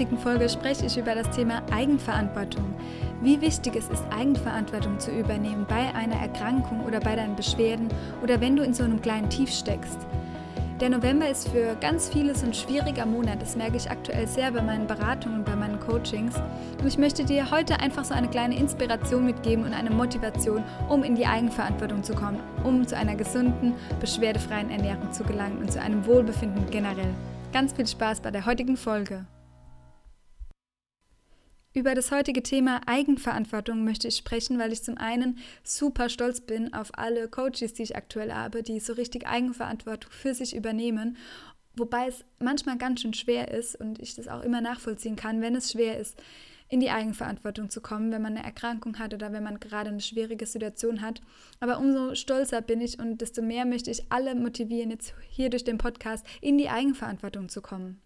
Heutigen Folge spreche ich über das Thema Eigenverantwortung. Wie wichtig es ist, Eigenverantwortung zu übernehmen bei einer Erkrankung oder bei deinen Beschwerden oder wenn du in so einem kleinen Tief steckst. Der November ist für ganz vieles ein schwieriger Monat. Das merke ich aktuell sehr bei meinen Beratungen, bei meinen Coachings. Und ich möchte dir heute einfach so eine kleine Inspiration mitgeben und eine Motivation, um in die Eigenverantwortung zu kommen, um zu einer gesunden, beschwerdefreien Ernährung zu gelangen und zu einem Wohlbefinden generell. Ganz viel Spaß bei der heutigen Folge. Über das heutige Thema Eigenverantwortung möchte ich sprechen, weil ich zum einen super stolz bin auf alle Coaches, die ich aktuell habe, die so richtig Eigenverantwortung für sich übernehmen. Wobei es manchmal ganz schön schwer ist und ich das auch immer nachvollziehen kann, wenn es schwer ist, in die Eigenverantwortung zu kommen, wenn man eine Erkrankung hat oder wenn man gerade eine schwierige Situation hat. Aber umso stolzer bin ich und desto mehr möchte ich alle motivieren, jetzt hier durch den Podcast in die Eigenverantwortung zu kommen.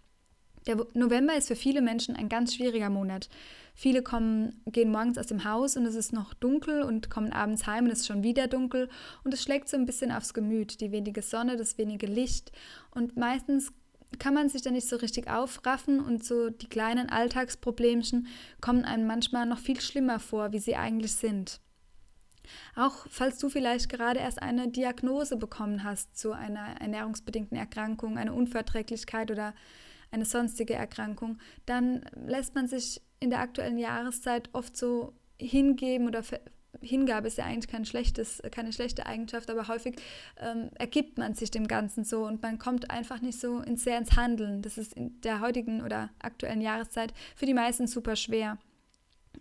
Der November ist für viele Menschen ein ganz schwieriger Monat. Viele kommen, gehen morgens aus dem Haus und es ist noch dunkel und kommen abends heim und es ist schon wieder dunkel und es schlägt so ein bisschen aufs Gemüt, die wenige Sonne, das wenige Licht und meistens kann man sich da nicht so richtig aufraffen und so die kleinen Alltagsproblemchen kommen einem manchmal noch viel schlimmer vor, wie sie eigentlich sind. Auch falls du vielleicht gerade erst eine Diagnose bekommen hast zu einer ernährungsbedingten Erkrankung, eine Unverträglichkeit oder eine sonstige Erkrankung, dann lässt man sich in der aktuellen Jahreszeit oft so hingeben oder Hingabe ist ja eigentlich kein schlechtes, keine schlechte Eigenschaft, aber häufig ähm, ergibt man sich dem Ganzen so und man kommt einfach nicht so ins, sehr ins Handeln. Das ist in der heutigen oder aktuellen Jahreszeit für die meisten super schwer.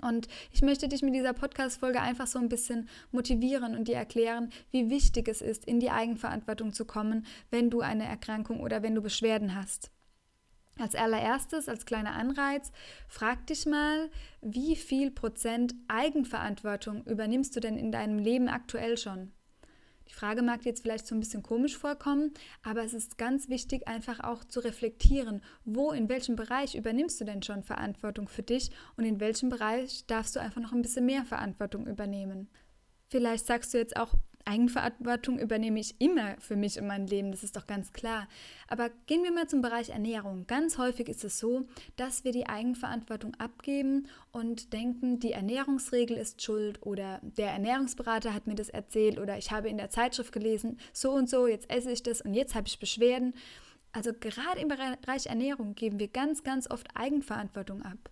Und ich möchte dich mit dieser Podcast-Folge einfach so ein bisschen motivieren und dir erklären, wie wichtig es ist, in die Eigenverantwortung zu kommen, wenn du eine Erkrankung oder wenn du Beschwerden hast. Als allererstes, als kleiner Anreiz, frag dich mal, wie viel Prozent Eigenverantwortung übernimmst du denn in deinem Leben aktuell schon? Die Frage mag dir jetzt vielleicht so ein bisschen komisch vorkommen, aber es ist ganz wichtig, einfach auch zu reflektieren, wo, in welchem Bereich übernimmst du denn schon Verantwortung für dich und in welchem Bereich darfst du einfach noch ein bisschen mehr Verantwortung übernehmen. Vielleicht sagst du jetzt auch, Eigenverantwortung übernehme ich immer für mich und mein Leben, das ist doch ganz klar. Aber gehen wir mal zum Bereich Ernährung. Ganz häufig ist es so, dass wir die Eigenverantwortung abgeben und denken, die Ernährungsregel ist schuld oder der Ernährungsberater hat mir das erzählt oder ich habe in der Zeitschrift gelesen, so und so, jetzt esse ich das und jetzt habe ich Beschwerden. Also gerade im Bereich Ernährung geben wir ganz, ganz oft Eigenverantwortung ab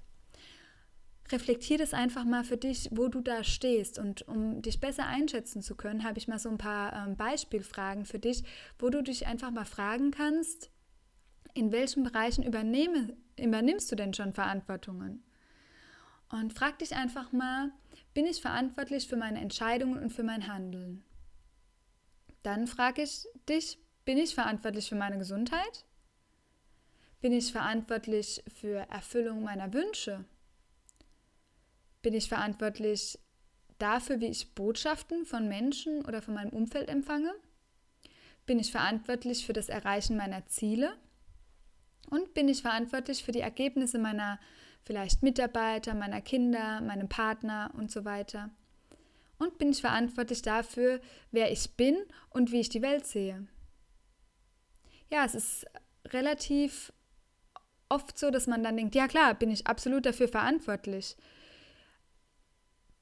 reflektier das einfach mal für dich, wo du da stehst. Und um dich besser einschätzen zu können, habe ich mal so ein paar ähm, Beispielfragen für dich, wo du dich einfach mal fragen kannst, in welchen Bereichen übernehme, übernimmst du denn schon Verantwortungen? Und frag dich einfach mal, bin ich verantwortlich für meine Entscheidungen und für mein Handeln? Dann frage ich dich, bin ich verantwortlich für meine Gesundheit? Bin ich verantwortlich für Erfüllung meiner Wünsche? Bin ich verantwortlich dafür, wie ich Botschaften von Menschen oder von meinem Umfeld empfange? Bin ich verantwortlich für das Erreichen meiner Ziele? Und bin ich verantwortlich für die Ergebnisse meiner vielleicht Mitarbeiter, meiner Kinder, meinem Partner und so weiter? Und bin ich verantwortlich dafür, wer ich bin und wie ich die Welt sehe? Ja, es ist relativ oft so, dass man dann denkt, ja klar, bin ich absolut dafür verantwortlich.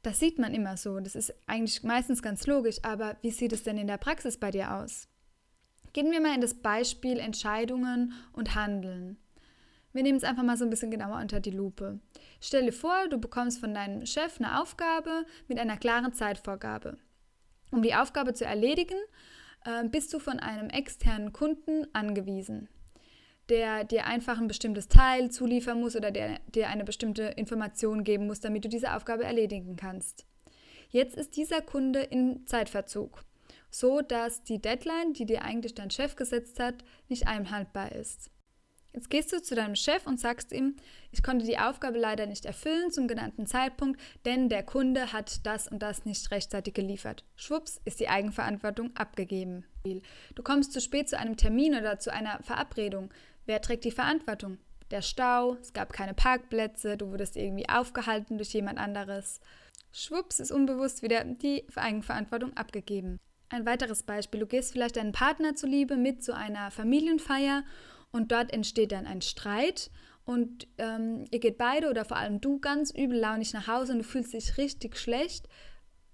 Das sieht man immer so, das ist eigentlich meistens ganz logisch, aber wie sieht es denn in der Praxis bei dir aus? Gehen wir mal in das Beispiel Entscheidungen und Handeln. Wir nehmen es einfach mal so ein bisschen genauer unter die Lupe. Stell dir vor, du bekommst von deinem Chef eine Aufgabe mit einer klaren Zeitvorgabe. Um die Aufgabe zu erledigen, äh, bist du von einem externen Kunden angewiesen der dir einfach ein bestimmtes Teil zuliefern muss oder der dir eine bestimmte Information geben muss, damit du diese Aufgabe erledigen kannst. Jetzt ist dieser Kunde in Zeitverzug, so dass die Deadline, die dir eigentlich dein Chef gesetzt hat, nicht einhaltbar ist. Jetzt gehst du zu deinem Chef und sagst ihm, ich konnte die Aufgabe leider nicht erfüllen zum genannten Zeitpunkt, denn der Kunde hat das und das nicht rechtzeitig geliefert. Schwupps ist die Eigenverantwortung abgegeben. Du kommst zu spät zu einem Termin oder zu einer Verabredung. Wer trägt die Verantwortung? Der Stau, es gab keine Parkplätze, du wurdest irgendwie aufgehalten durch jemand anderes. Schwupps ist unbewusst wieder die Eigenverantwortung abgegeben. Ein weiteres Beispiel, du gehst vielleicht deinen Partner zuliebe mit zu einer Familienfeier und dort entsteht dann ein Streit und ähm, ihr geht beide oder vor allem du ganz übellaunig nach Hause und du fühlst dich richtig schlecht.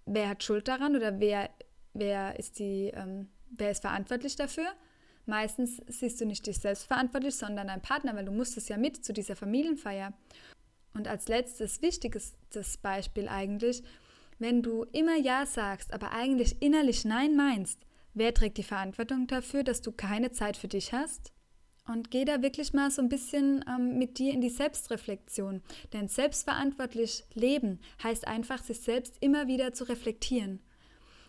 Wer hat Schuld daran oder wer, wer, ist, die, ähm, wer ist verantwortlich dafür? Meistens siehst du nicht dich selbst verantwortlich, sondern dein Partner, weil du musstest ja mit zu dieser Familienfeier. Und als letztes, wichtiges Beispiel eigentlich, wenn du immer Ja sagst, aber eigentlich innerlich Nein meinst, wer trägt die Verantwortung dafür, dass du keine Zeit für dich hast? Und geh da wirklich mal so ein bisschen ähm, mit dir in die Selbstreflexion. Denn selbstverantwortlich leben heißt einfach, sich selbst immer wieder zu reflektieren.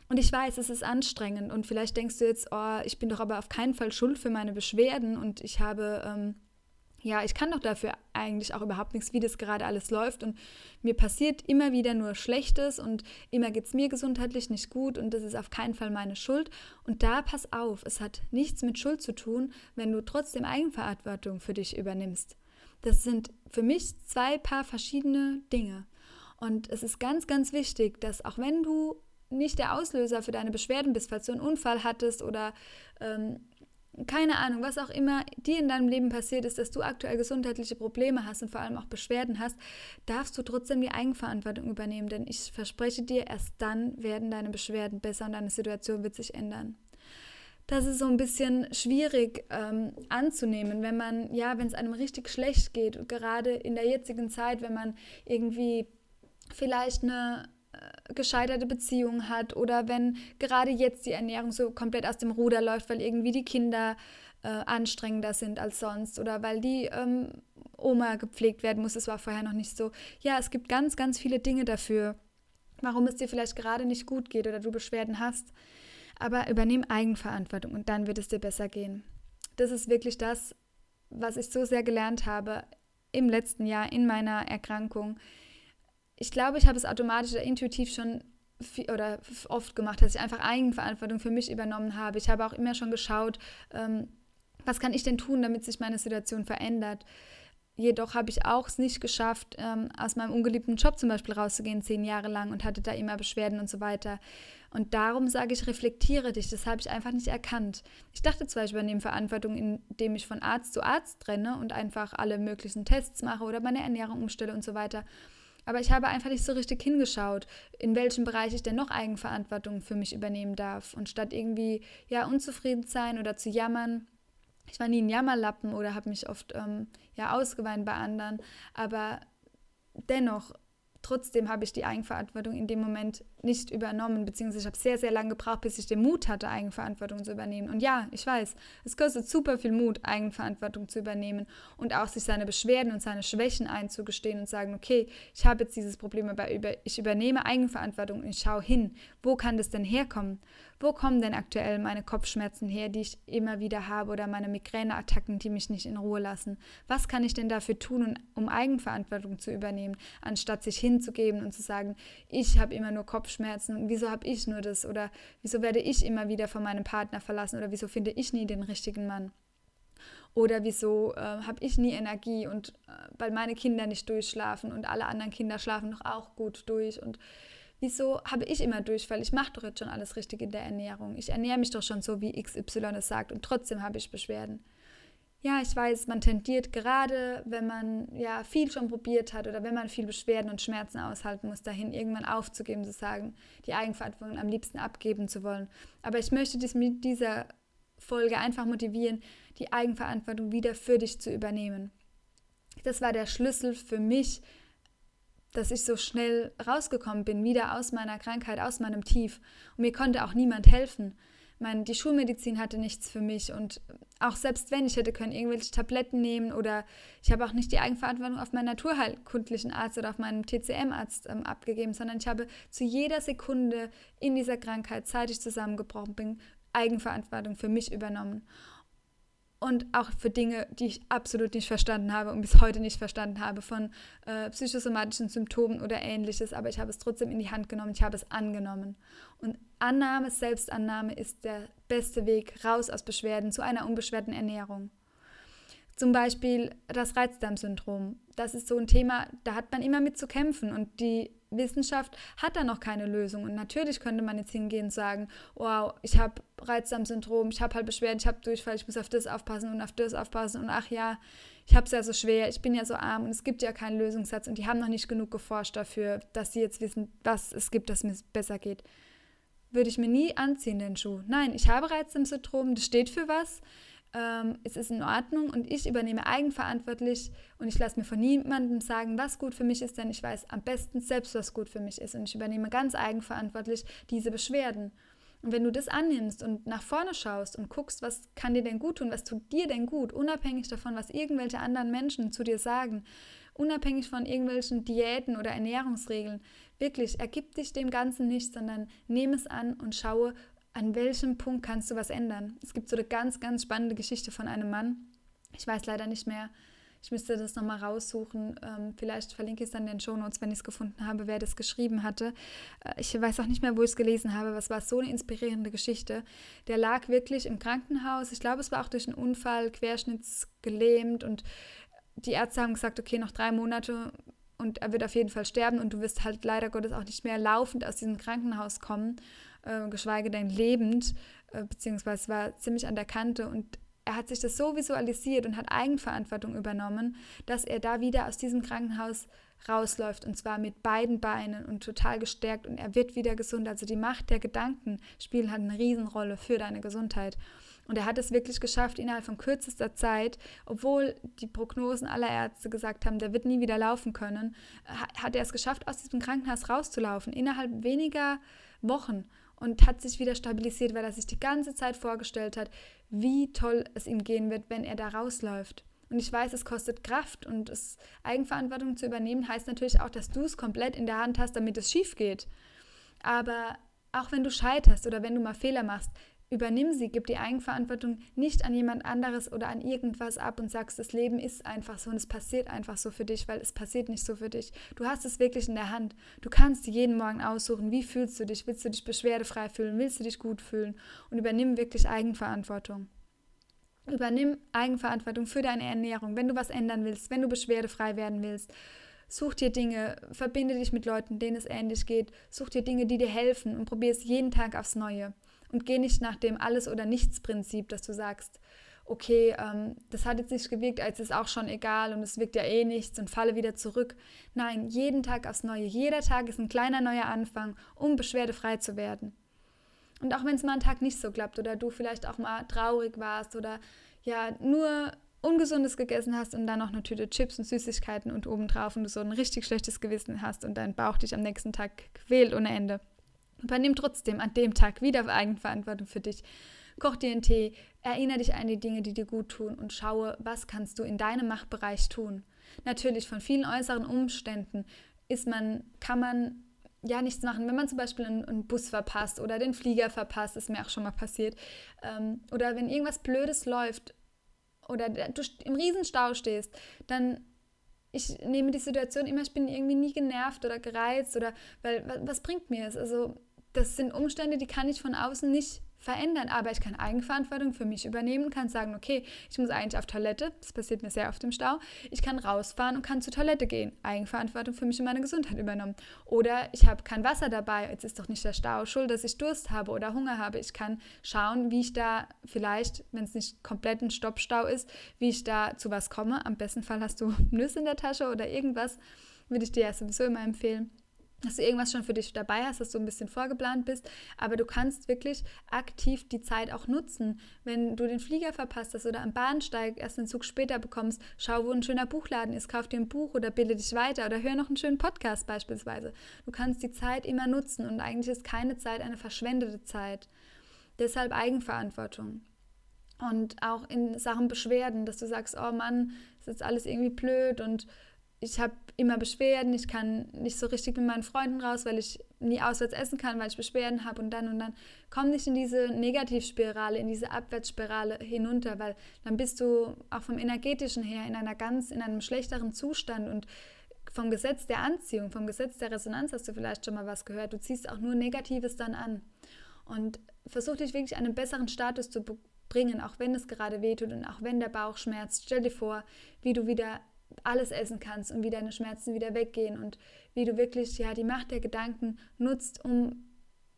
Und ich weiß, es ist anstrengend und vielleicht denkst du jetzt, oh, ich bin doch aber auf keinen Fall schuld für meine Beschwerden und ich habe ähm, ja, ich kann doch dafür eigentlich auch überhaupt nichts, wie das gerade alles läuft. Und mir passiert immer wieder nur Schlechtes und immer geht es mir gesundheitlich nicht gut und das ist auf keinen Fall meine Schuld. Und da pass auf, es hat nichts mit Schuld zu tun, wenn du trotzdem Eigenverantwortung für dich übernimmst. Das sind für mich zwei paar verschiedene Dinge. Und es ist ganz, ganz wichtig, dass auch wenn du nicht der Auslöser für deine Beschwerden bist, falls du einen Unfall hattest oder ähm, keine Ahnung, was auch immer dir in deinem Leben passiert ist, dass du aktuell gesundheitliche Probleme hast und vor allem auch Beschwerden hast, darfst du trotzdem die Eigenverantwortung übernehmen. Denn ich verspreche dir, erst dann werden deine Beschwerden besser und deine Situation wird sich ändern. Das ist so ein bisschen schwierig ähm, anzunehmen, wenn man, ja, wenn es einem richtig schlecht geht, gerade in der jetzigen Zeit, wenn man irgendwie vielleicht eine gescheiterte Beziehung hat oder wenn gerade jetzt die Ernährung so komplett aus dem Ruder läuft, weil irgendwie die Kinder äh, anstrengender sind als sonst oder weil die ähm, Oma gepflegt werden muss. Das war vorher noch nicht so. Ja, es gibt ganz, ganz viele Dinge dafür, warum es dir vielleicht gerade nicht gut geht oder du Beschwerden hast. Aber übernimm Eigenverantwortung und dann wird es dir besser gehen. Das ist wirklich das, was ich so sehr gelernt habe im letzten Jahr in meiner Erkrankung ich glaube, ich habe es automatisch oder intuitiv schon viel, oder oft gemacht, dass ich einfach Eigenverantwortung für mich übernommen habe. Ich habe auch immer schon geschaut, ähm, was kann ich denn tun, damit sich meine Situation verändert. Jedoch habe ich auch es nicht geschafft, ähm, aus meinem ungeliebten Job zum Beispiel rauszugehen, zehn Jahre lang und hatte da immer Beschwerden und so weiter. Und darum sage ich, reflektiere dich. Das habe ich einfach nicht erkannt. Ich dachte zwar, ich übernehme Verantwortung, indem ich von Arzt zu Arzt renne und einfach alle möglichen Tests mache oder meine Ernährung umstelle und so weiter. Aber ich habe einfach nicht so richtig hingeschaut, in welchem Bereich ich denn noch Eigenverantwortung für mich übernehmen darf. Und statt irgendwie ja unzufrieden zu sein oder zu jammern, ich war nie ein Jammerlappen oder habe mich oft ähm, ja ausgeweint bei anderen, aber dennoch Trotzdem habe ich die Eigenverantwortung in dem Moment nicht übernommen, beziehungsweise ich habe sehr, sehr lange gebraucht, bis ich den Mut hatte, Eigenverantwortung zu übernehmen. Und ja, ich weiß, es kostet super viel Mut, Eigenverantwortung zu übernehmen und auch sich seine Beschwerden und seine Schwächen einzugestehen und sagen, okay, ich habe jetzt dieses Problem, aber ich übernehme Eigenverantwortung und ich schaue hin, wo kann das denn herkommen? Wo kommen denn aktuell meine Kopfschmerzen her, die ich immer wieder habe oder meine Migräneattacken, die mich nicht in Ruhe lassen? Was kann ich denn dafür tun, um Eigenverantwortung zu übernehmen, anstatt sich hinzugeben und zu sagen, ich habe immer nur Kopfschmerzen und wieso habe ich nur das oder wieso werde ich immer wieder von meinem Partner verlassen oder wieso finde ich nie den richtigen Mann? Oder wieso äh, habe ich nie Energie und äh, weil meine Kinder nicht durchschlafen und alle anderen Kinder schlafen doch auch gut durch und wieso habe ich immer Durchfall? Ich mache doch jetzt schon alles richtig in der Ernährung. Ich ernähre mich doch schon so, wie XY es sagt und trotzdem habe ich Beschwerden. Ja, ich weiß, man tendiert gerade, wenn man ja viel schon probiert hat oder wenn man viel Beschwerden und Schmerzen aushalten muss, dahin irgendwann aufzugeben, zu sagen, die Eigenverantwortung am liebsten abgeben zu wollen. Aber ich möchte dich mit dieser Folge einfach motivieren, die Eigenverantwortung wieder für dich zu übernehmen. Das war der Schlüssel für mich, dass ich so schnell rausgekommen bin, wieder aus meiner Krankheit, aus meinem Tief. Und mir konnte auch niemand helfen. Meine, die Schulmedizin hatte nichts für mich und auch selbst wenn ich hätte können irgendwelche Tabletten nehmen oder ich habe auch nicht die Eigenverantwortung auf meinen naturheilkundlichen Arzt oder auf meinen TCM-Arzt ähm, abgegeben, sondern ich habe zu jeder Sekunde in dieser Krankheit, seit ich zusammengebrochen bin, Eigenverantwortung für mich übernommen. Und auch für Dinge, die ich absolut nicht verstanden habe und bis heute nicht verstanden habe, von äh, psychosomatischen Symptomen oder ähnliches. Aber ich habe es trotzdem in die Hand genommen, ich habe es angenommen. Und Annahme, Selbstannahme ist der beste Weg raus aus Beschwerden zu einer unbeschwerten Ernährung. Zum Beispiel das Reizdarmsyndrom. Das ist so ein Thema, da hat man immer mit zu kämpfen und die Wissenschaft hat da noch keine Lösung. Und natürlich könnte man jetzt hingehen und sagen, wow, ich habe Reizdarmsyndrom, ich habe halt Beschwerden, ich habe Durchfall, ich muss auf das aufpassen und auf das aufpassen und ach ja, ich habe es ja so schwer, ich bin ja so arm und es gibt ja keinen Lösungssatz und die haben noch nicht genug geforscht dafür, dass sie jetzt wissen, was es gibt, dass es mir besser geht. Würde ich mir nie anziehen, den Schuh. Nein, ich habe Reizdarmsyndrom, das steht für was ähm, es ist in Ordnung und ich übernehme eigenverantwortlich und ich lasse mir von niemandem sagen, was gut für mich ist, denn ich weiß am besten selbst, was gut für mich ist und ich übernehme ganz eigenverantwortlich diese Beschwerden. Und wenn du das annimmst und nach vorne schaust und guckst, was kann dir denn gut tun, was tut dir denn gut, unabhängig davon, was irgendwelche anderen Menschen zu dir sagen, unabhängig von irgendwelchen Diäten oder Ernährungsregeln, wirklich ergib dich dem Ganzen nicht, sondern nehme es an und schaue, an welchem Punkt kannst du was ändern? Es gibt so eine ganz, ganz spannende Geschichte von einem Mann. Ich weiß leider nicht mehr. Ich müsste das nochmal raussuchen. Ähm, vielleicht verlinke ich es dann in den Show Notes, wenn ich es gefunden habe, wer das geschrieben hatte. Äh, ich weiß auch nicht mehr, wo ich es gelesen habe, aber war so eine inspirierende Geschichte. Der lag wirklich im Krankenhaus. Ich glaube, es war auch durch einen Unfall, querschnittsgelähmt und die Ärzte haben gesagt, okay, noch drei Monate und er wird auf jeden Fall sterben und du wirst halt leider Gottes auch nicht mehr laufend aus diesem Krankenhaus kommen äh, geschweige denn lebend, äh, beziehungsweise war ziemlich an der Kante und er hat sich das so visualisiert und hat Eigenverantwortung übernommen, dass er da wieder aus diesem Krankenhaus rausläuft und zwar mit beiden Beinen und total gestärkt und er wird wieder gesund. Also die Macht der Gedanken spielt halt eine Riesenrolle für deine Gesundheit. Und er hat es wirklich geschafft, innerhalb von kürzester Zeit, obwohl die Prognosen aller Ärzte gesagt haben, der wird nie wieder laufen können, hat er es geschafft, aus diesem Krankenhaus rauszulaufen, innerhalb weniger Wochen und hat sich wieder stabilisiert, weil er sich die ganze Zeit vorgestellt hat, wie toll es ihm gehen wird, wenn er da rausläuft. Und ich weiß, es kostet Kraft und es, Eigenverantwortung zu übernehmen heißt natürlich auch, dass du es komplett in der Hand hast, damit es schief geht. Aber auch wenn du scheiterst oder wenn du mal Fehler machst, Übernimm sie, gib die Eigenverantwortung nicht an jemand anderes oder an irgendwas ab und sagst, das Leben ist einfach so und es passiert einfach so für dich, weil es passiert nicht so für dich. Du hast es wirklich in der Hand. Du kannst jeden Morgen aussuchen, wie fühlst du dich? Willst du dich beschwerdefrei fühlen? Willst du dich gut fühlen? Und übernimm wirklich Eigenverantwortung. Übernimm Eigenverantwortung für deine Ernährung, wenn du was ändern willst, wenn du beschwerdefrei werden willst. Such dir Dinge, verbinde dich mit Leuten, denen es ähnlich geht. Such dir Dinge, die dir helfen und probier es jeden Tag aufs Neue. Und geh nicht nach dem Alles- oder Nichts-Prinzip, dass du sagst, okay, ähm, das hat jetzt nicht gewirkt, als ist auch schon egal und es wirkt ja eh nichts und falle wieder zurück. Nein, jeden Tag aufs Neue. Jeder Tag ist ein kleiner neuer Anfang, um beschwerdefrei zu werden. Und auch wenn es mal einen Tag nicht so klappt oder du vielleicht auch mal traurig warst oder ja, nur Ungesundes gegessen hast und dann noch eine Tüte Chips und Süßigkeiten und obendrauf und du so ein richtig schlechtes Gewissen hast und dein Bauch dich am nächsten Tag quält ohne Ende Übernimm trotzdem an dem Tag wieder Eigenverantwortung für dich. Koch dir einen Tee, erinnere dich an die Dinge, die dir gut tun und schaue, was kannst du in deinem Machtbereich tun. Natürlich von vielen äußeren Umständen ist man, kann man ja nichts machen. Wenn man zum Beispiel einen, einen, Bus verpasst oder den Flieger verpasst, ist mir auch schon mal passiert. Ähm, oder wenn irgendwas Blödes läuft oder du im Riesenstau stehst, dann ich nehme die Situation immer, ich bin irgendwie nie genervt oder gereizt oder weil was bringt mir es? Also das sind Umstände, die kann ich von außen nicht verändern, aber ich kann Eigenverantwortung für mich übernehmen, kann sagen, okay, ich muss eigentlich auf Toilette, das passiert mir sehr oft im Stau, ich kann rausfahren und kann zur Toilette gehen, Eigenverantwortung für mich und meine Gesundheit übernommen. Oder ich habe kein Wasser dabei, jetzt ist doch nicht der Stau schuld, dass ich Durst habe oder Hunger habe. Ich kann schauen, wie ich da vielleicht, wenn es nicht komplett ein Stoppstau ist, wie ich da zu was komme. Am besten Fall hast du Nüsse in der Tasche oder irgendwas, würde ich dir ja sowieso immer empfehlen dass du irgendwas schon für dich dabei hast, dass du ein bisschen vorgeplant bist, aber du kannst wirklich aktiv die Zeit auch nutzen. Wenn du den Flieger verpasst hast oder am Bahnsteig erst einen Zug später bekommst, schau, wo ein schöner Buchladen ist, kauf dir ein Buch oder bilde dich weiter oder hör noch einen schönen Podcast beispielsweise. Du kannst die Zeit immer nutzen und eigentlich ist keine Zeit eine verschwendete Zeit. Deshalb Eigenverantwortung. Und auch in Sachen Beschwerden, dass du sagst, oh Mann, ist jetzt alles irgendwie blöd und ich habe immer Beschwerden, ich kann nicht so richtig mit meinen Freunden raus, weil ich nie auswärts essen kann, weil ich Beschwerden habe und dann und dann komm nicht in diese Negativspirale, in diese Abwärtsspirale hinunter, weil dann bist du auch vom energetischen her in einer ganz in einem schlechteren Zustand und vom Gesetz der Anziehung, vom Gesetz der Resonanz hast du vielleicht schon mal was gehört. Du ziehst auch nur Negatives dann an und versuch dich wirklich einen besseren Status zu bringen, auch wenn es gerade wehtut und auch wenn der Bauch schmerzt. Stell dir vor, wie du wieder alles essen kannst und wie deine Schmerzen wieder weggehen und wie du wirklich ja die Macht der Gedanken nutzt, um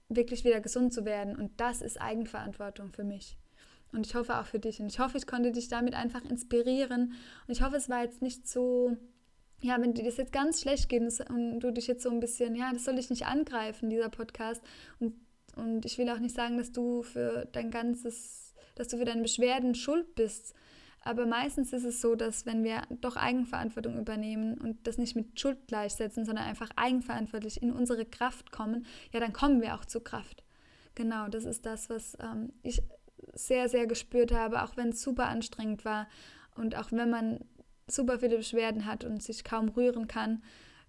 wirklich wieder gesund zu werden. Und das ist Eigenverantwortung für mich. Und ich hoffe auch für dich. Und ich hoffe, ich konnte dich damit einfach inspirieren. Und ich hoffe, es war jetzt nicht so, ja, wenn dir das jetzt ganz schlecht geht und du dich jetzt so ein bisschen, ja, das soll ich nicht angreifen, dieser Podcast. Und, und ich will auch nicht sagen, dass du für dein ganzes, dass du für deine Beschwerden schuld bist, aber meistens ist es so, dass wenn wir doch Eigenverantwortung übernehmen und das nicht mit Schuld gleichsetzen, sondern einfach eigenverantwortlich in unsere Kraft kommen, ja, dann kommen wir auch zur Kraft. Genau, das ist das, was ähm, ich sehr, sehr gespürt habe, auch wenn es super anstrengend war und auch wenn man super viele Beschwerden hat und sich kaum rühren kann,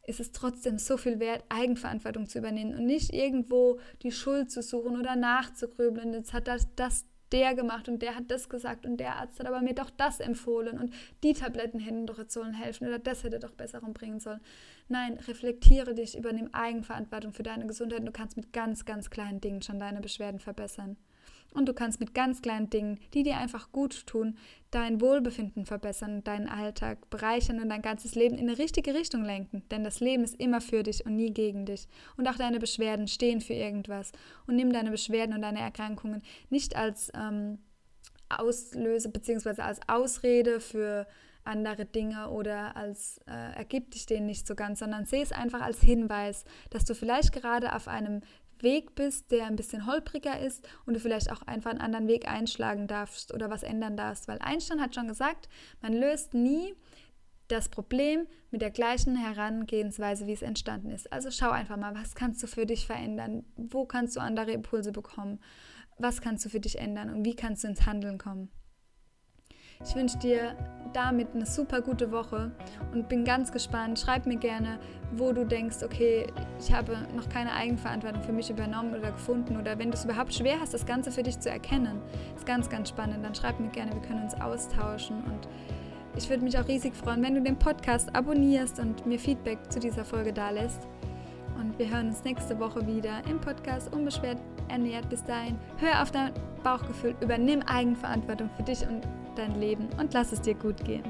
ist es trotzdem so viel wert, Eigenverantwortung zu übernehmen und nicht irgendwo die Schuld zu suchen oder nachzugrübeln. Jetzt hat das, das der gemacht und der hat das gesagt und der Arzt hat aber mir doch das empfohlen und die Tabletten hätten doch jetzt sollen helfen oder das hätte doch besser umbringen sollen. Nein, reflektiere dich, übernimm Eigenverantwortung für deine Gesundheit und du kannst mit ganz, ganz kleinen Dingen schon deine Beschwerden verbessern. Und du kannst mit ganz kleinen Dingen, die dir einfach gut tun, dein Wohlbefinden verbessern, deinen Alltag bereichern und dein ganzes Leben in eine richtige Richtung lenken. Denn das Leben ist immer für dich und nie gegen dich. Und auch deine Beschwerden stehen für irgendwas. Und nimm deine Beschwerden und deine Erkrankungen nicht als ähm, Auslöse bzw. als Ausrede für andere Dinge oder als äh, ergibt dich denen nicht so ganz, sondern sehe es einfach als Hinweis, dass du vielleicht gerade auf einem Weg bist, der ein bisschen holpriger ist und du vielleicht auch einfach einen anderen Weg einschlagen darfst oder was ändern darfst. Weil Einstein hat schon gesagt, man löst nie das Problem mit der gleichen Herangehensweise, wie es entstanden ist. Also schau einfach mal, was kannst du für dich verändern? Wo kannst du andere Impulse bekommen? Was kannst du für dich ändern und wie kannst du ins Handeln kommen? Ich wünsche dir damit eine super gute Woche und bin ganz gespannt. Schreib mir gerne, wo du denkst, okay, ich habe noch keine Eigenverantwortung für mich übernommen oder gefunden oder wenn du es überhaupt schwer hast, das Ganze für dich zu erkennen. Ist ganz, ganz spannend. Dann schreib mir gerne, wir können uns austauschen und ich würde mich auch riesig freuen, wenn du den Podcast abonnierst und mir Feedback zu dieser Folge da lässt. Und wir hören uns nächste Woche wieder im Podcast Unbeschwert ernährt. Bis dahin, hör auf dein Bauchgefühl, übernimm Eigenverantwortung für dich und dein Leben und lass es dir gut gehen.